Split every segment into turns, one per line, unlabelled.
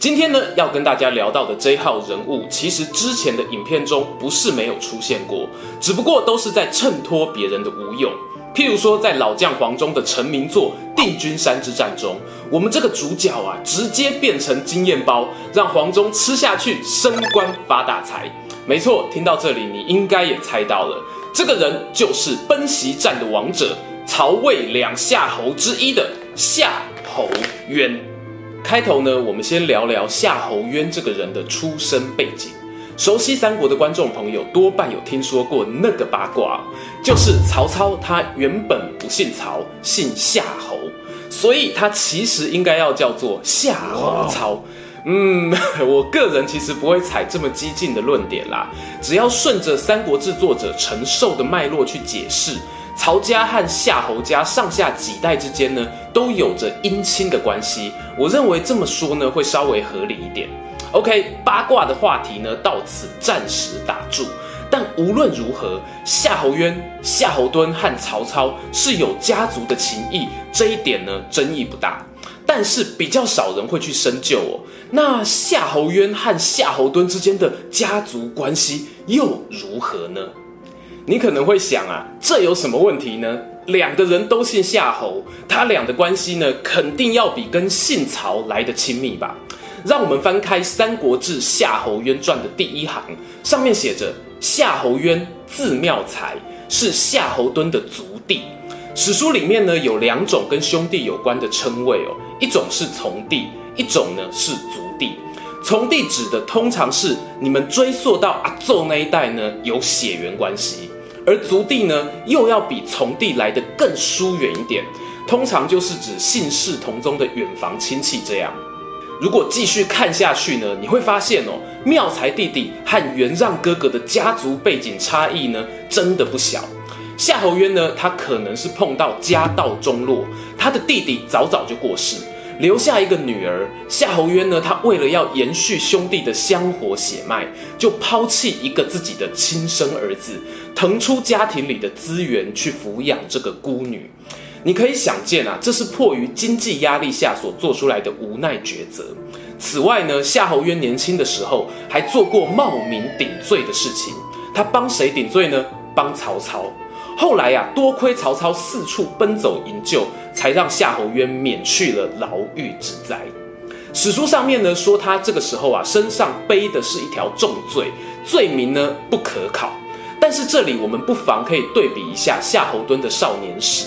今天呢，要跟大家聊到的这一号人物，其实之前的影片中不是没有出现过，只不过都是在衬托别人的无用。譬如说，在老将黄忠的成名作《定军山之战》中，我们这个主角啊，直接变成经验包，让黄忠吃下去，升官发大财。没错，听到这里，你应该也猜到了，这个人就是奔袭战的王者，曹魏两夏侯之一的夏侯渊。开头呢，我们先聊聊夏侯渊这个人的出身背景。熟悉三国的观众朋友多半有听说过那个八卦，就是曹操他原本不姓曹，姓夏侯，所以他其实应该要叫做夏侯操。嗯，我个人其实不会采这么激进的论点啦，只要顺着《三国志》作者陈寿的脉络去解释。曹家和夏侯家上下几代之间呢，都有着姻亲的关系。我认为这么说呢，会稍微合理一点。OK，八卦的话题呢，到此暂时打住。但无论如何，夏侯渊、夏侯惇和曹操是有家族的情谊，这一点呢，争议不大。但是比较少人会去深究哦。那夏侯渊和夏侯惇之间的家族关系又如何呢？你可能会想啊，这有什么问题呢？两个人都姓夏侯，他俩的关系呢，肯定要比跟姓曹来得亲密吧？让我们翻开《三国志·夏侯渊传》的第一行，上面写着：夏侯渊字妙才，是夏侯惇的族弟。史书里面呢，有两种跟兄弟有关的称谓哦，一种是从弟，一种呢是族弟。从弟指的通常是你们追溯到阿祖那一代呢，有血缘关系，而族弟呢又要比从弟来得更疏远一点，通常就是指姓氏同宗的远房亲戚这样。如果继续看下去呢，你会发现哦，妙才弟弟和袁让哥哥的家族背景差异呢，真的不小。夏侯渊呢，他可能是碰到家道中落，他的弟弟早早就过世。留下一个女儿夏侯渊呢，他为了要延续兄弟的香火血脉，就抛弃一个自己的亲生儿子，腾出家庭里的资源去抚养这个孤女。你可以想见啊，这是迫于经济压力下所做出来的无奈抉择。此外呢，夏侯渊年轻的时候还做过冒名顶罪的事情，他帮谁顶罪呢？帮曹操。后来呀、啊，多亏曹操四处奔走营救，才让夏侯渊免去了牢狱之灾。史书上面呢说，他这个时候啊，身上背的是一条重罪，罪名呢不可考。但是这里我们不妨可以对比一下夏侯惇的少年时。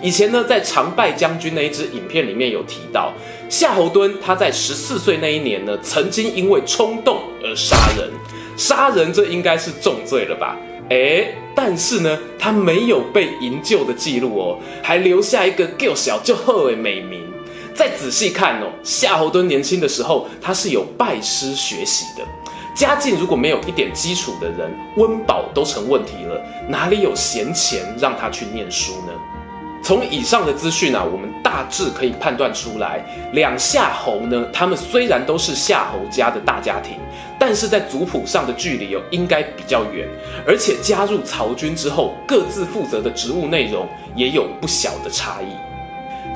以前呢，在常败将军那一支影片里面有提到，夏侯惇他在十四岁那一年呢，曾经因为冲动而杀人。杀人这应该是重罪了吧？诶，但是呢，他没有被营救的记录哦，还留下一个够小就好的美名。再仔细看哦，夏侯惇年轻的时候，他是有拜师学习的。家境如果没有一点基础的人，温饱都成问题了，哪里有闲钱让他去念书呢？从以上的资讯啊，我们大致可以判断出来，两夏侯呢，他们虽然都是夏侯家的大家庭，但是在族谱上的距离哦，应该比较远，而且加入曹军之后，各自负责的职务内容也有不小的差异。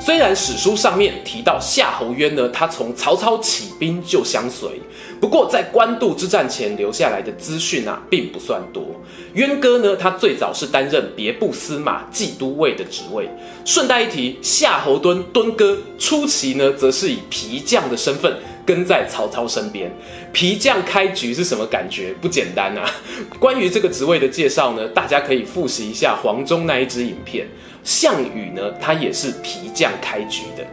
虽然史书上面提到夏侯渊呢，他从曹操起兵就相随，不过在官渡之战前留下来的资讯啊，并不算多。渊哥呢，他最早是担任别部司马、骑都尉的职位。顺带一提，夏侯惇敦哥初期呢，则是以皮将的身份跟在曹操身边。皮匠开局是什么感觉？不简单啊！关于这个职位的介绍呢，大家可以复习一下黄忠那一支影片。项羽呢，他也是皮匠开局的。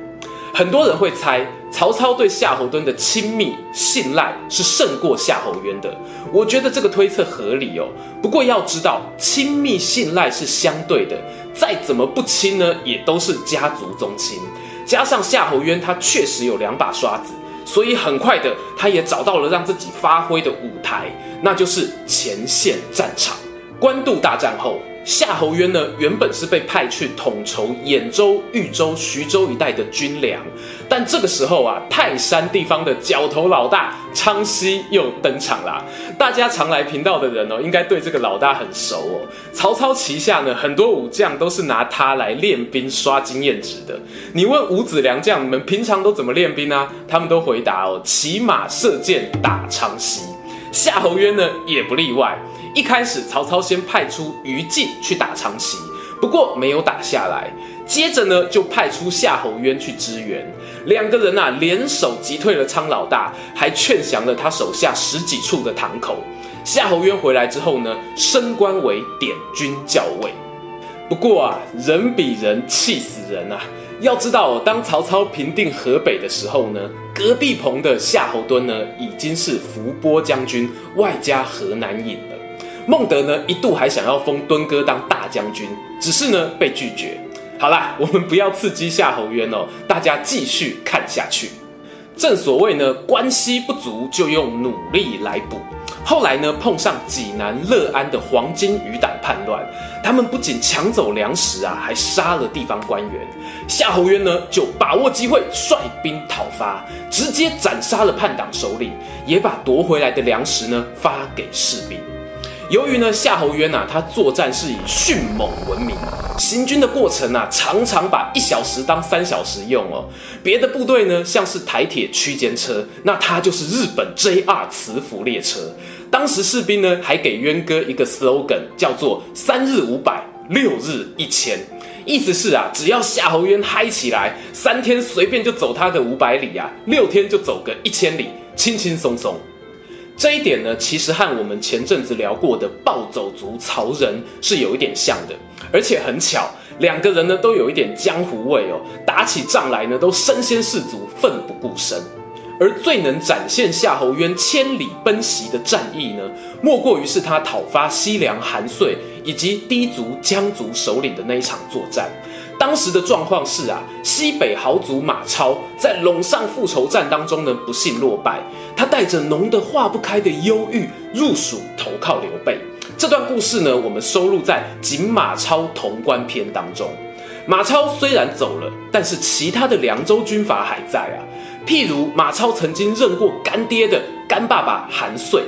很多人会猜曹操对夏侯惇的亲密信赖是胜过夏侯渊的。我觉得这个推测合理哦。不过要知道，亲密信赖是相对的，再怎么不亲呢，也都是家族宗亲。加上夏侯渊他确实有两把刷子，所以很快的，他也找到了让自己发挥的舞台，那就是前线战场。官渡大战后。夏侯渊呢，原本是被派去统筹兖州、豫州、徐州一带的军粮，但这个时候啊，泰山地方的角头老大昌豨又登场啦。大家常来频道的人哦，应该对这个老大很熟哦。曹操旗下呢，很多武将都是拿他来练兵、刷经验值的。你问五子良将，你们平常都怎么练兵啊？他们都回答哦，骑马射箭打昌豨。夏侯渊呢，也不例外。一开始，曹操先派出于禁去打昌豨，不过没有打下来。接着呢，就派出夏侯渊去支援。两个人啊，联手击退了昌老大，还劝降了他手下十几处的堂口。夏侯渊回来之后呢，升官为点军校尉。不过啊，人比人气死人啊！要知道，当曹操平定河北的时候呢，隔壁棚的夏侯惇呢，已经是伏波将军，外加河南尹了。孟德呢，一度还想要封敦哥当大将军，只是呢被拒绝。好啦，我们不要刺激夏侯渊哦，大家继续看下去。正所谓呢，关系不足就用努力来补。后来呢，碰上济南乐安的黄巾余党叛乱，他们不仅抢走粮食啊，还杀了地方官员。夏侯渊呢，就把握机会率兵讨伐，直接斩杀了叛党首领，也把夺回来的粮食呢发给士兵。由于呢，夏侯渊啊，他作战是以迅猛闻名，行军的过程啊，常常把一小时当三小时用哦。别的部队呢，像是台铁区间车，那他就是日本 JR 磁浮列车。当时士兵呢，还给渊哥一个 slogan，叫做“三日五百，六日一千”，意思是啊，只要夏侯渊嗨起来，三天随便就走他个五百里啊，六天就走个一千里，轻轻松松。这一点呢，其实和我们前阵子聊过的暴走族曹仁是有一点像的，而且很巧，两个人呢都有一点江湖味哦，打起仗来呢都身先士卒，奋不顾身。而最能展现夏侯渊千里奔袭的战役呢，莫过于是他讨伐西凉韩遂以及氐族羌族首领的那一场作战。当时的状况是啊，西北豪族马超在陇上复仇战当中呢，不幸落败。他带着浓得化不开的忧郁入蜀投靠刘备。这段故事呢，我们收录在《锦马超潼关篇》当中。马超虽然走了，但是其他的凉州军阀还在啊。譬如马超曾经认过干爹的干爸爸韩遂，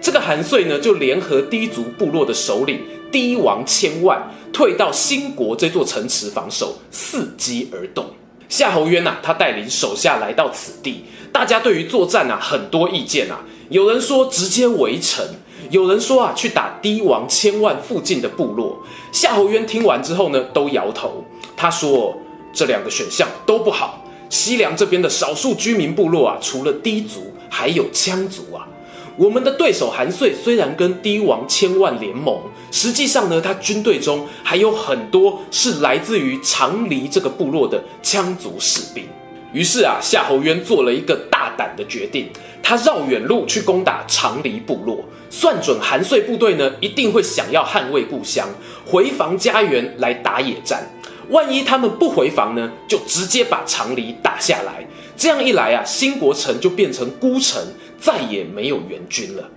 这个韩遂呢，就联合氐族部落的首领氐王千万。退到新国这座城池防守，伺机而动。夏侯渊呐，他带领手下来到此地，大家对于作战啊很多意见啊。有人说直接围城，有人说啊去打氐王千万附近的部落。夏侯渊听完之后呢，都摇头。他说这两个选项都不好。西凉这边的少数居民部落啊，除了氐族，还有羌族啊。我们的对手韩遂虽然跟氐王千万联盟，实际上呢，他军队中还有很多是来自于长黎这个部落的羌族士兵。于是啊，夏侯渊做了一个大胆的决定，他绕远路去攻打长黎部落，算准韩遂部队呢一定会想要捍卫故乡，回防家园来打野战。万一他们不回防呢，就直接把长黎打下来。这样一来啊，新国城就变成孤城。再也没有援军了，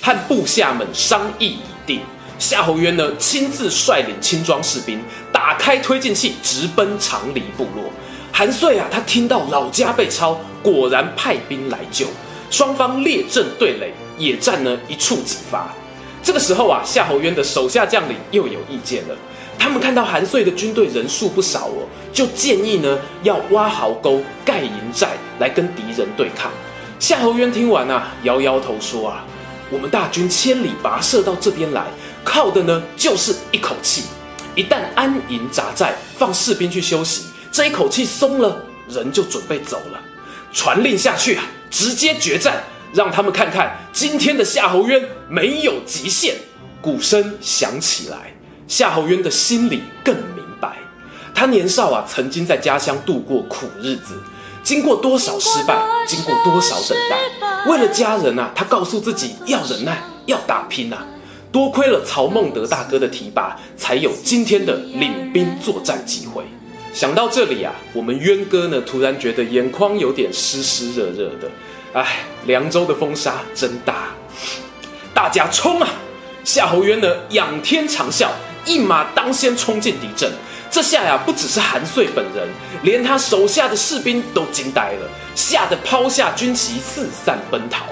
和部下们商议已定。夏侯渊呢，亲自率领轻装士兵，打开推进器，直奔长黎部落。韩遂啊，他听到老家被抄，果然派兵来救。双方列阵对垒，野战呢一触即发。这个时候啊，夏侯渊的手下将领又有意见了。他们看到韩遂的军队人数不少哦，就建议呢要挖壕沟、盖营寨来跟敌人对抗。夏侯渊听完啊，摇摇头说啊：“我们大军千里跋涉到这边来，靠的呢就是一口气。一旦安营扎寨，放士兵去休息，这一口气松了，人就准备走了。传令下去啊，直接决战，让他们看看今天的夏侯渊没有极限。”鼓声响起来，夏侯渊的心里更明白，他年少啊，曾经在家乡度过苦日子。经过多少失败，经过多少等待，为了家人啊，他告诉自己要忍耐，要打拼啊。多亏了曹孟德大哥的提拔，才有今天的领兵作战机会。想到这里啊，我们渊哥呢突然觉得眼眶有点湿湿热热的。唉，凉州的风沙真大，大家冲啊！夏侯渊呢仰天长啸，一马当先冲进敌阵。这下呀，不只是韩遂本人，连他手下的士兵都惊呆了，吓得抛下军旗四散奔逃。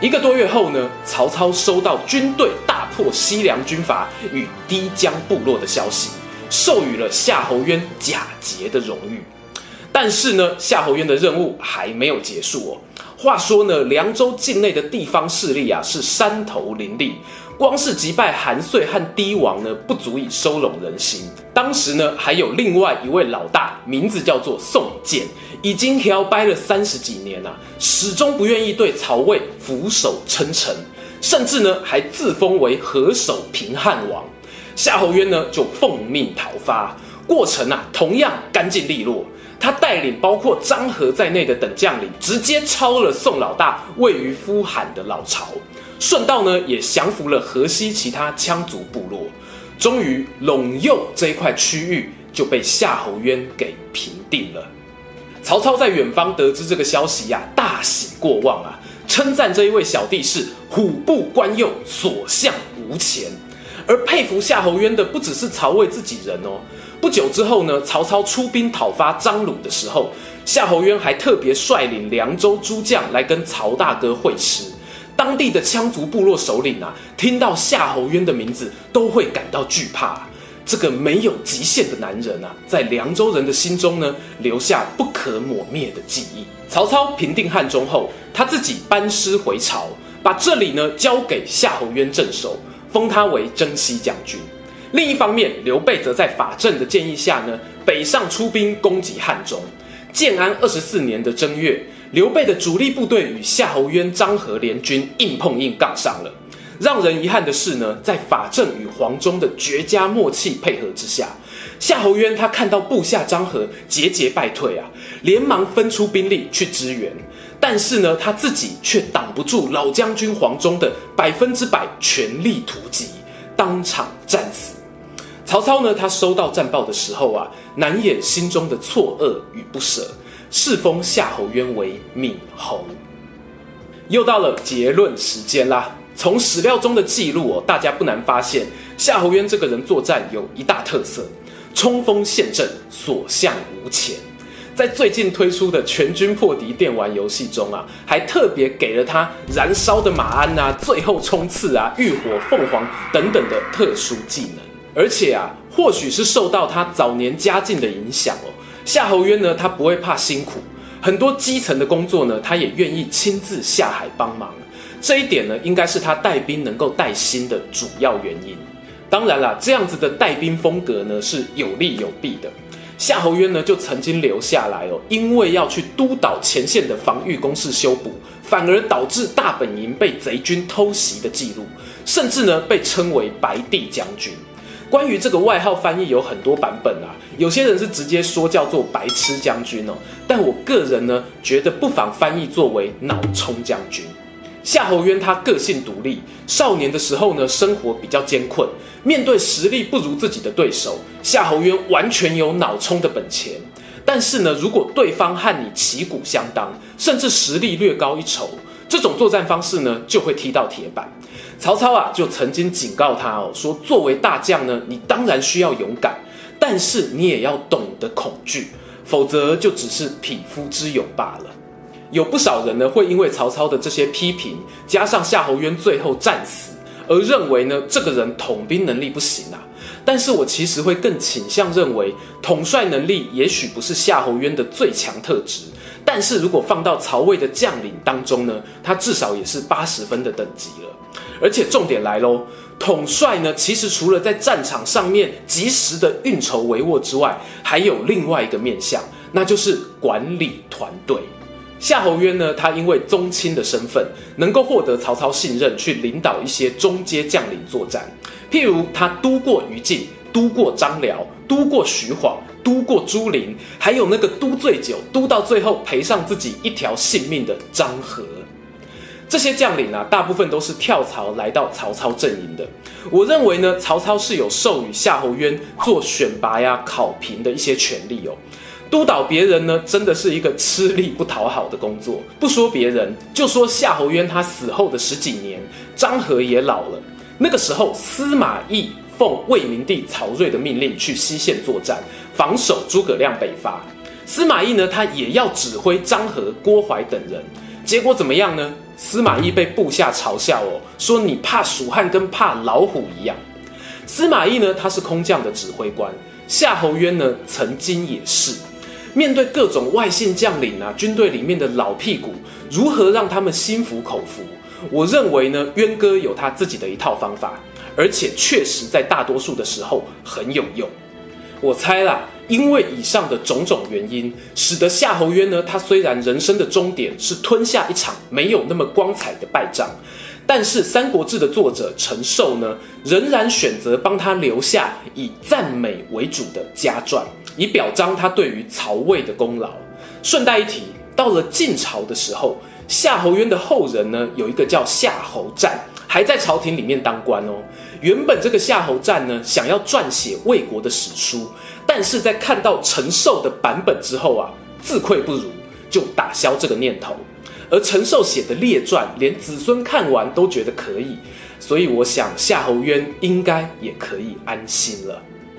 一个多月后呢，曹操收到军队大破西凉军阀与氐江部落的消息，授予了夏侯渊假节的荣誉。但是呢，夏侯渊的任务还没有结束哦。话说呢，凉州境内的地方势力啊，是山头林立。光是击败韩遂和氐王呢，不足以收拢人心。当时呢，还有另外一位老大，名字叫做宋建，已经摇摆了三十几年啊，始终不愿意对曹魏俯首称臣，甚至呢，还自封为河首平汉王。夏侯渊呢，就奉命讨伐，过程啊，同样干净利落。他带领包括张郃在内的等将领，直接抄了宋老大位于呼韩的老巢。顺道呢，也降服了河西其他羌族部落，终于陇右这一块区域就被夏侯渊给平定了。曹操在远方得知这个消息呀、大喜过望啊，称赞这一位小弟是虎步关右，所向无前。而佩服夏侯渊的不只是曹魏自己人哦。不久之后呢，曹操出兵讨伐张鲁的时候，夏侯渊还特别率领凉州诸将来跟曹大哥会师。当地的羌族部落首领啊，听到夏侯渊的名字，都会感到惧怕。这个没有极限的男人啊，在凉州人的心中呢，留下不可磨灭的记忆。曹操平定汉中后，他自己班师回朝，把这里呢交给夏侯渊镇守，封他为征西将军。另一方面，刘备则在法正的建议下呢，北上出兵攻击汉中。建安二十四年的正月。刘备的主力部队与夏侯渊、张郃联军硬碰硬杠上了。让人遗憾的是呢，在法正与黄忠的绝佳默契配合之下，夏侯渊他看到部下张郃节节败退啊，连忙分出兵力去支援。但是呢，他自己却挡不住老将军黄忠的百分之百全力突击，当场战死。曹操呢，他收到战报的时候啊，难掩心中的错愕与不舍。赐封夏侯渊为闵侯。又到了结论时间啦。从史料中的记录哦，大家不难发现，夏侯渊这个人作战有一大特色：冲锋陷阵，所向无前。在最近推出的全军破敌电玩游戏中啊，还特别给了他燃烧的马鞍啊、最后冲刺啊、浴火凤凰等等的特殊技能。而且啊，或许是受到他早年家境的影响哦。夏侯渊呢，他不会怕辛苦，很多基层的工作呢，他也愿意亲自下海帮忙。这一点呢，应该是他带兵能够带心的主要原因。当然啦，这样子的带兵风格呢，是有利有弊的。夏侯渊呢，就曾经留下来哦，因为要去督导前线的防御工事修补，反而导致大本营被贼军偷袭的记录，甚至呢，被称为白帝将军。关于这个外号翻译有很多版本啊，有些人是直接说叫做白痴将军哦，但我个人呢觉得不妨翻译作为脑冲将军。夏侯渊他个性独立，少年的时候呢生活比较艰困，面对实力不如自己的对手，夏侯渊完全有脑冲的本钱。但是呢，如果对方和你旗鼓相当，甚至实力略高一筹，这种作战方式呢就会踢到铁板。曹操啊，就曾经警告他哦，说作为大将呢，你当然需要勇敢，但是你也要懂得恐惧，否则就只是匹夫之勇罢了。有不少人呢，会因为曹操的这些批评，加上夏侯渊最后战死，而认为呢，这个人统兵能力不行啊。但是我其实会更倾向认为，统帅能力也许不是夏侯渊的最强特质，但是如果放到曹魏的将领当中呢，他至少也是八十分的等级了。而且重点来喽，统帅呢，其实除了在战场上面及时的运筹帷幄之外，还有另外一个面向，那就是管理团队。夏侯渊呢，他因为宗亲的身份，能够获得曹操信任，去领导一些中阶将领作战。譬如他督过于禁，督过张辽，督过徐晃，督过朱灵，还有那个督醉酒，督到最后赔上自己一条性命的张郃。这些将领啊，大部分都是跳槽来到曹操阵营的。我认为呢，曹操是有授予夏侯渊做选拔呀、考评的一些权利哦。督导别人呢，真的是一个吃力不讨好的工作。不说别人，就说夏侯渊他死后的十几年，张合也老了。那个时候，司马懿奉魏明帝曹睿的命令去西线作战，防守诸葛亮北伐。司马懿呢，他也要指挥张合、郭淮等人。结果怎么样呢？司马懿被部下嘲笑哦，说你怕蜀汉跟怕老虎一样。司马懿呢，他是空降的指挥官，夏侯渊呢，曾经也是。面对各种外姓将领啊，军队里面的老屁股，如何让他们心服口服？我认为呢，渊哥有他自己的一套方法，而且确实在大多数的时候很有用。我猜啦，因为以上的种种原因，使得夏侯渊呢，他虽然人生的终点是吞下一场没有那么光彩的败仗，但是《三国志》的作者陈寿呢，仍然选择帮他留下以赞美为主的家传。以表彰他对于曹魏的功劳。顺带一提，到了晋朝的时候，夏侯渊的后人呢，有一个叫夏侯湛，还在朝廷里面当官哦。原本这个夏侯湛呢，想要撰写魏国的史书，但是在看到陈寿的版本之后啊，自愧不如，就打消这个念头。而陈寿写的列传，连子孙看完都觉得可以，所以我想夏侯渊应该也可以安心了。